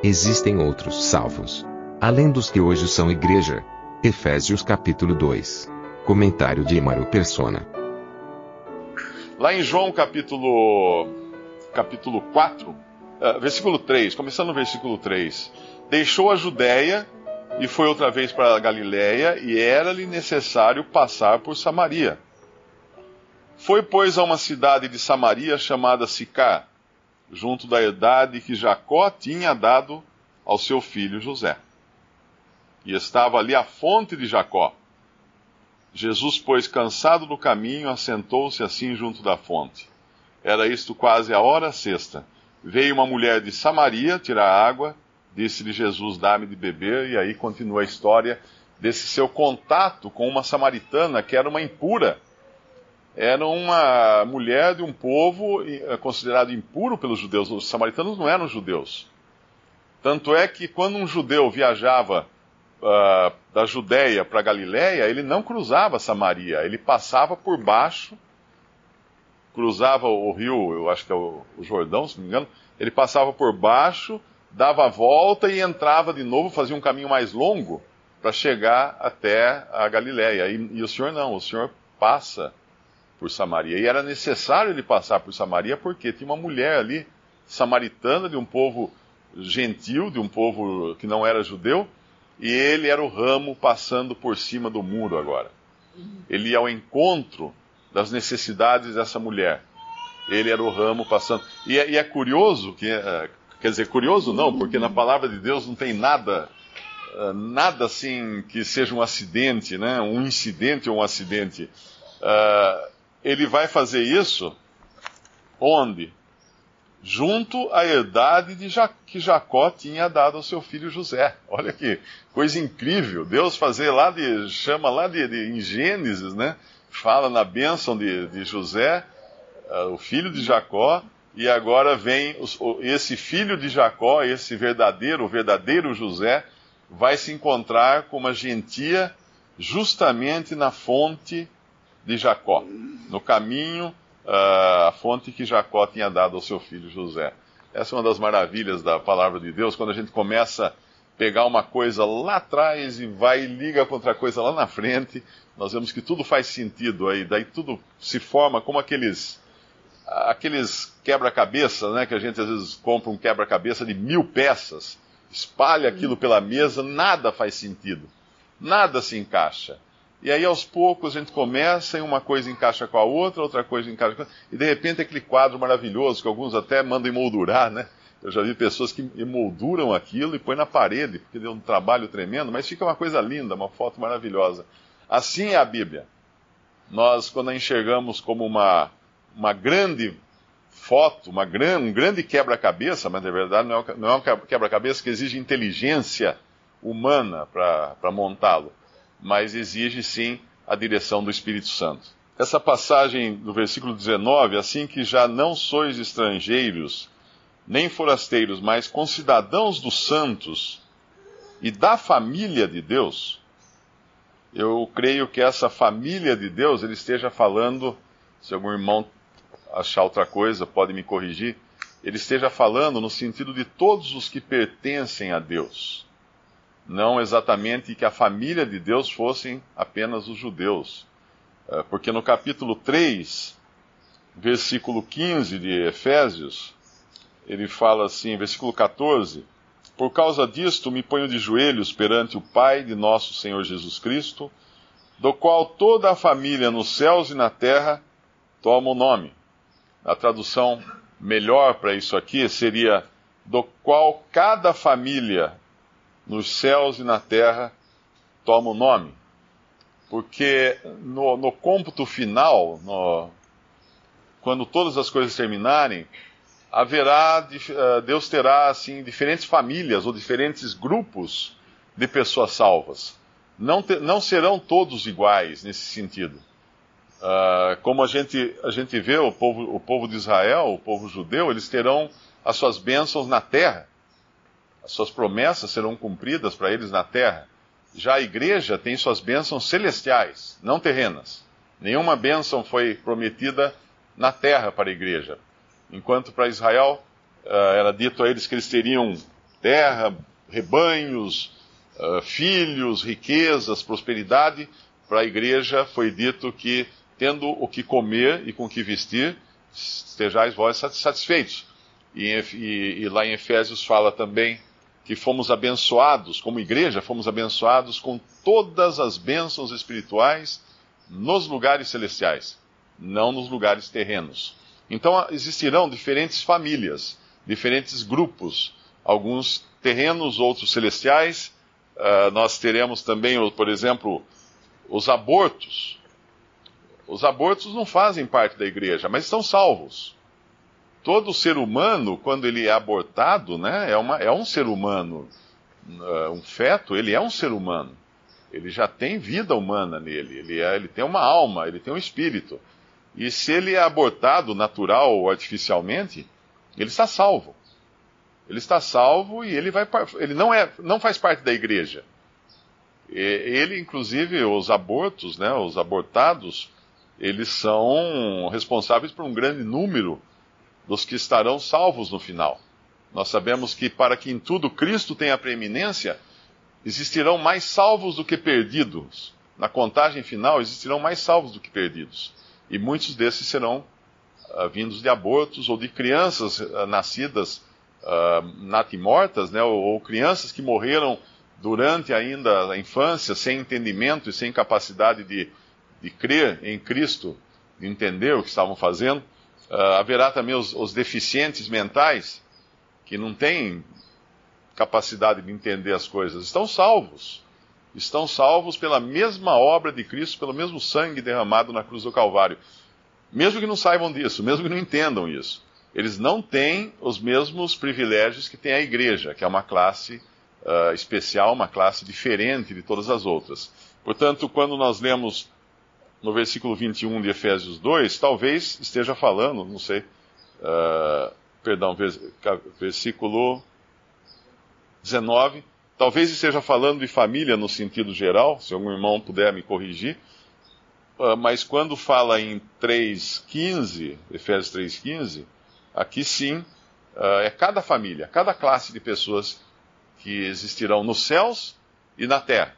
Existem outros salvos. Além dos que hoje são igreja. Efésios capítulo 2. Comentário de Emaro Persona. Lá em João capítulo, capítulo 4, uh, versículo 3, começando no versículo 3. Deixou a Judéia e foi outra vez para a Galiléia, e era-lhe necessário passar por Samaria. Foi, pois, a uma cidade de Samaria chamada Sicar, junto da herdade que Jacó tinha dado ao seu filho José. E estava ali a fonte de Jacó. Jesus, pois, cansado do caminho, assentou-se assim junto da fonte. Era isto quase a hora sexta. Veio uma mulher de Samaria tirar água, disse-lhe Jesus: Dá-me de beber, e aí continua a história desse seu contato com uma samaritana que era uma impura. Era uma mulher de um povo eh, considerado impuro pelos judeus. Os samaritanos não eram judeus. Tanto é que quando um judeu viajava uh, da Judéia para Galiléia, ele não cruzava Samaria, ele passava por baixo, cruzava o rio, eu acho que é o, Jordão, se não me engano, ele passava por baixo, dava a volta e entrava de novo, fazia um caminho mais longo para chegar até a Galiléia. E, e o senhor não, o senhor passa por Samaria. E era necessário ele passar por Samaria porque tinha uma mulher ali, samaritana, de um povo gentil, de um povo que não era judeu, e ele era o ramo passando por cima do muro agora. Ele ia ao encontro das necessidades dessa mulher. Ele era o ramo passando. E é, e é curioso que, uh, quer dizer, curioso não, porque na palavra de Deus não tem nada, uh, nada assim que seja um acidente, né? Um incidente ou um acidente. Ele vai fazer isso onde? junto à herdade de ja que Jacó tinha dado ao seu filho José. Olha que coisa incrível. Deus fazer lá de, chama lá de, de em Gênesis, né? Fala na bênção de, de José, uh, o filho de Jacó, e agora vem os, esse filho de Jacó, esse verdadeiro, o verdadeiro José, vai se encontrar com uma gentia justamente na fonte de Jacó, no caminho uh, a fonte que Jacó tinha dado ao seu filho José. Essa é uma das maravilhas da palavra de Deus, quando a gente começa a pegar uma coisa lá atrás e vai e liga com outra coisa lá na frente, nós vemos que tudo faz sentido aí, daí tudo se forma como aqueles aqueles quebra-cabeça, né, que a gente às vezes compra um quebra-cabeça de mil peças, espalha aquilo pela mesa, nada faz sentido, nada se encaixa. E aí aos poucos a gente começa e uma coisa encaixa com a outra, outra coisa encaixa com a outra, e de repente aquele quadro maravilhoso que alguns até mandam emoldurar, né? Eu já vi pessoas que emolduram aquilo e põem na parede, porque deu um trabalho tremendo, mas fica uma coisa linda, uma foto maravilhosa. Assim é a Bíblia. Nós, quando a enxergamos como uma, uma grande foto, uma gran, um grande quebra-cabeça, mas na verdade não é, não é um quebra-cabeça que exige inteligência humana para montá-lo mas exige sim a direção do Espírito Santo. Essa passagem do versículo 19, assim que já não sois estrangeiros, nem forasteiros, mas concidadãos dos santos e da família de Deus, eu creio que essa família de Deus, ele esteja falando, se algum irmão achar outra coisa, pode me corrigir, ele esteja falando no sentido de todos os que pertencem a Deus não exatamente que a família de Deus fossem apenas os judeus. É, porque no capítulo 3, versículo 15 de Efésios, ele fala assim, versículo 14: Por causa disto me ponho de joelhos perante o Pai de nosso Senhor Jesus Cristo, do qual toda a família nos céus e na terra toma o nome. A tradução melhor para isso aqui seria: do qual cada família nos céus e na terra toma o nome. Porque no, no cômputo final, no, quando todas as coisas terminarem, haverá, Deus terá assim diferentes famílias ou diferentes grupos de pessoas salvas. Não, te, não serão todos iguais nesse sentido. Uh, como a gente, a gente vê o povo, o povo de Israel, o povo judeu, eles terão as suas bênçãos na terra. As suas promessas serão cumpridas para eles na terra. Já a igreja tem suas bênçãos celestiais, não terrenas. Nenhuma bênção foi prometida na terra para a igreja. Enquanto para Israel uh, era dito a eles que eles teriam terra, rebanhos, uh, filhos, riquezas, prosperidade, para a igreja foi dito que, tendo o que comer e com o que vestir, estejais vós satisfeitos. E, e, e lá em Efésios fala também que fomos abençoados, como igreja, fomos abençoados com todas as bênçãos espirituais nos lugares celestiais, não nos lugares terrenos. Então existirão diferentes famílias, diferentes grupos, alguns terrenos, outros celestiais. Uh, nós teremos também, por exemplo, os abortos. Os abortos não fazem parte da igreja, mas estão salvos. Todo ser humano, quando ele é abortado, né, é, uma, é um ser humano. Uh, um feto, ele é um ser humano. Ele já tem vida humana nele. Ele, é, ele tem uma alma, ele tem um espírito. E se ele é abortado natural ou artificialmente, ele está salvo. Ele está salvo e ele vai ele não é não faz parte da igreja. Ele inclusive os abortos, né, os abortados, eles são responsáveis por um grande número dos que estarão salvos no final. Nós sabemos que para que em tudo Cristo tenha preeminência, existirão mais salvos do que perdidos. Na contagem final existirão mais salvos do que perdidos. E muitos desses serão uh, vindos de abortos ou de crianças uh, nascidas uh, natimortas, né, ou, ou, crianças que morreram durante ainda a infância, sem entendimento e sem capacidade de, de crer em Cristo, de entender o que estavam fazendo. Uh, haverá também os, os deficientes mentais, que não têm capacidade de entender as coisas, estão salvos estão salvos pela mesma obra de Cristo, pelo mesmo sangue derramado na cruz do Calvário. Mesmo que não saibam disso, mesmo que não entendam isso, eles não têm os mesmos privilégios que tem a igreja, que é uma classe uh, especial, uma classe diferente de todas as outras. Portanto, quando nós lemos no versículo 21 de Efésios 2, talvez esteja falando, não sei, uh, perdão, versículo 19 Talvez esteja falando de família no sentido geral, se algum irmão puder me corrigir, uh, mas quando fala em 3,15, Efésios 3,15, aqui sim uh, é cada família, cada classe de pessoas que existirão nos céus e na terra.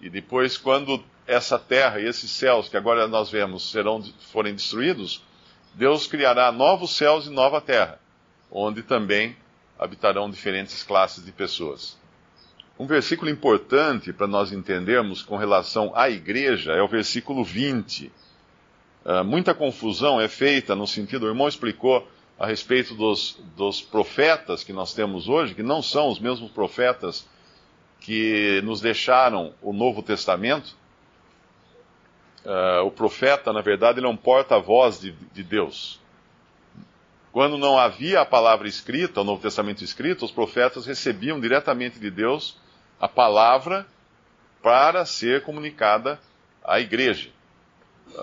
E depois, quando essa terra e esses céus que agora nós vemos serão, forem destruídos, Deus criará novos céus e nova terra, onde também habitarão diferentes classes de pessoas. Um versículo importante para nós entendermos com relação à igreja é o versículo 20. Uh, ah, muita confusão é feita no sentido, o irmão explicou a respeito dos, dos profetas que nós temos hoje, que não são os mesmos profetas que nos deixaram o Novo Testamento. Uh, o profeta, na verdade, ele é um porta-voz de, de Deus. Quando não havia a palavra escrita, o Novo Testamento escrito, os profetas recebiam diretamente de Deus a palavra para ser comunicada à igreja.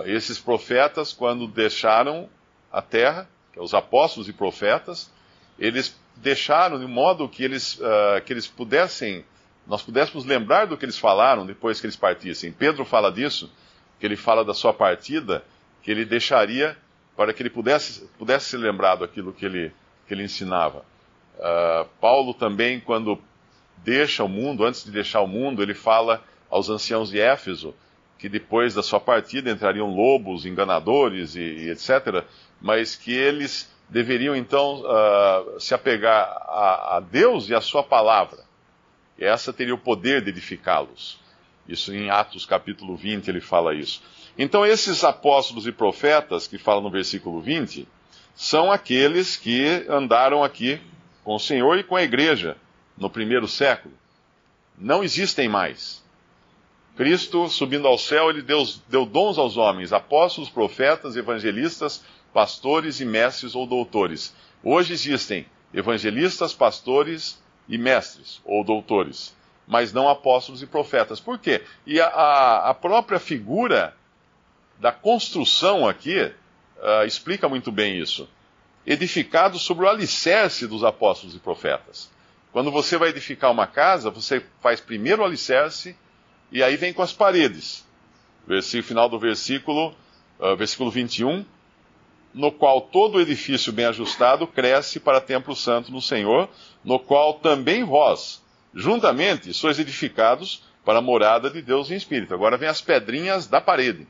Esses profetas, quando deixaram a terra, é os apóstolos e profetas, eles deixaram de modo que eles, uh, que eles pudessem, nós pudéssemos lembrar do que eles falaram depois que eles partissem. Pedro fala disso, que ele fala da sua partida, que ele deixaria para que ele pudesse, pudesse ser lembrado aquilo que ele, que ele ensinava. Uh, Paulo também, quando deixa o mundo, antes de deixar o mundo, ele fala aos anciãos de Éfeso que depois da sua partida entrariam lobos, enganadores e, e etc., mas que eles deveriam então uh, se apegar a, a, Deus e a sua palavra. E essa teria o poder de edificá-los. Isso em Atos capítulo 20 ele fala isso. Então esses apóstolos e profetas que falam no versículo 20 são aqueles que andaram aqui com o Senhor e com a igreja no primeiro século, não existem mais. Cristo, subindo ao céu, ele deu, deu dons aos homens, apóstolos, profetas, evangelistas, pastores e mestres ou doutores. Hoje existem evangelistas, pastores e mestres, ou doutores, mas não apóstolos e profetas. Por quê? E a, a própria figura da construção aqui uh, explica muito bem isso. Edificado sobre o alicerce dos apóstolos e profetas. Quando você vai edificar uma casa, você faz primeiro o alicerce e aí vem com as paredes. Versículo, final do versículo, uh, versículo 21, no qual todo edifício bem ajustado cresce para templo santo no Senhor, no qual também vós, juntamente, sois edificados para a morada de Deus em espírito. Agora vem as pedrinhas da parede.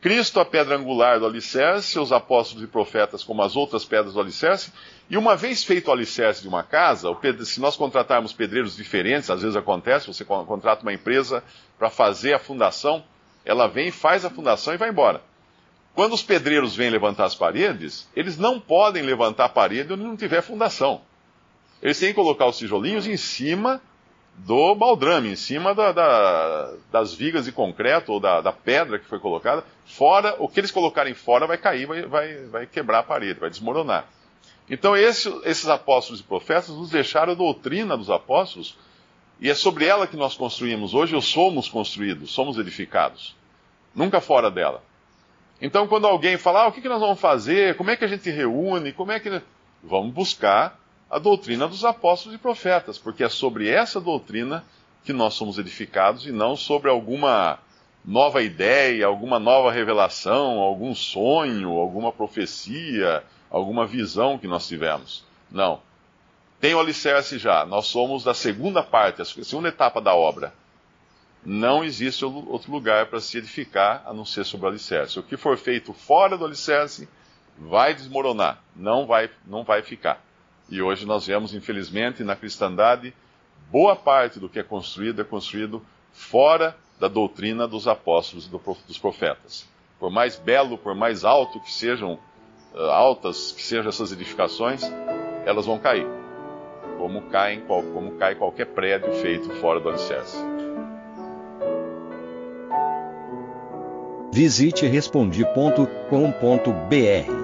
Cristo, a pedra angular do alicerce, os apóstolos e profetas como as outras pedras do alicerce, e uma vez feito o alicerce de uma casa, se nós contratarmos pedreiros diferentes, às vezes acontece, você contrata uma empresa para fazer a fundação, ela vem, faz a fundação e vai embora. Quando os pedreiros vêm levantar as paredes, eles não podem levantar a parede onde não tiver fundação. Eles têm que colocar os tijolinhos em cima do baldrame, em cima da, da, das vigas de concreto ou da, da, pedra que foi colocada. Fora, o que eles colocarem fora vai cair, vai, vai, vai quebrar a parede, vai desmoronar. Então, esse, esses apóstolos e profetas nos deixaram a doutrina dos apóstolos, e é sobre ela que nós construímos hoje, ou somos construídos, somos edificados. Nunca fora dela. Então, quando alguém fala, ah, o que, nós vamos fazer? Como é que a gente reúne? Como é que. Vamos buscar a doutrina dos apóstolos e profetas, porque é sobre essa doutrina que nós somos edificados e não sobre alguma nova ideia, alguma nova revelação, algum sonho, alguma profecia, alguma visão que nós tivemos. Não. Tem o alicerce já. Nós somos da segunda parte, a segunda etapa da obra. Não existe outro lugar para se edificar a não ser sobre o alicerce. O que for feito fora do alicerce vai desmoronar, não vai, não vai ficar. E hoje nós vemos, infelizmente, na cristandade, boa parte do que é construído é construído fora da doutrina dos apóstolos e dos profetas. Por mais belo, por mais alto que sejam, uh, altas que sejam essas edificações, elas vão cair. Como, caem, como cai qualquer prédio feito fora do alicerce. Visite respondi.com.br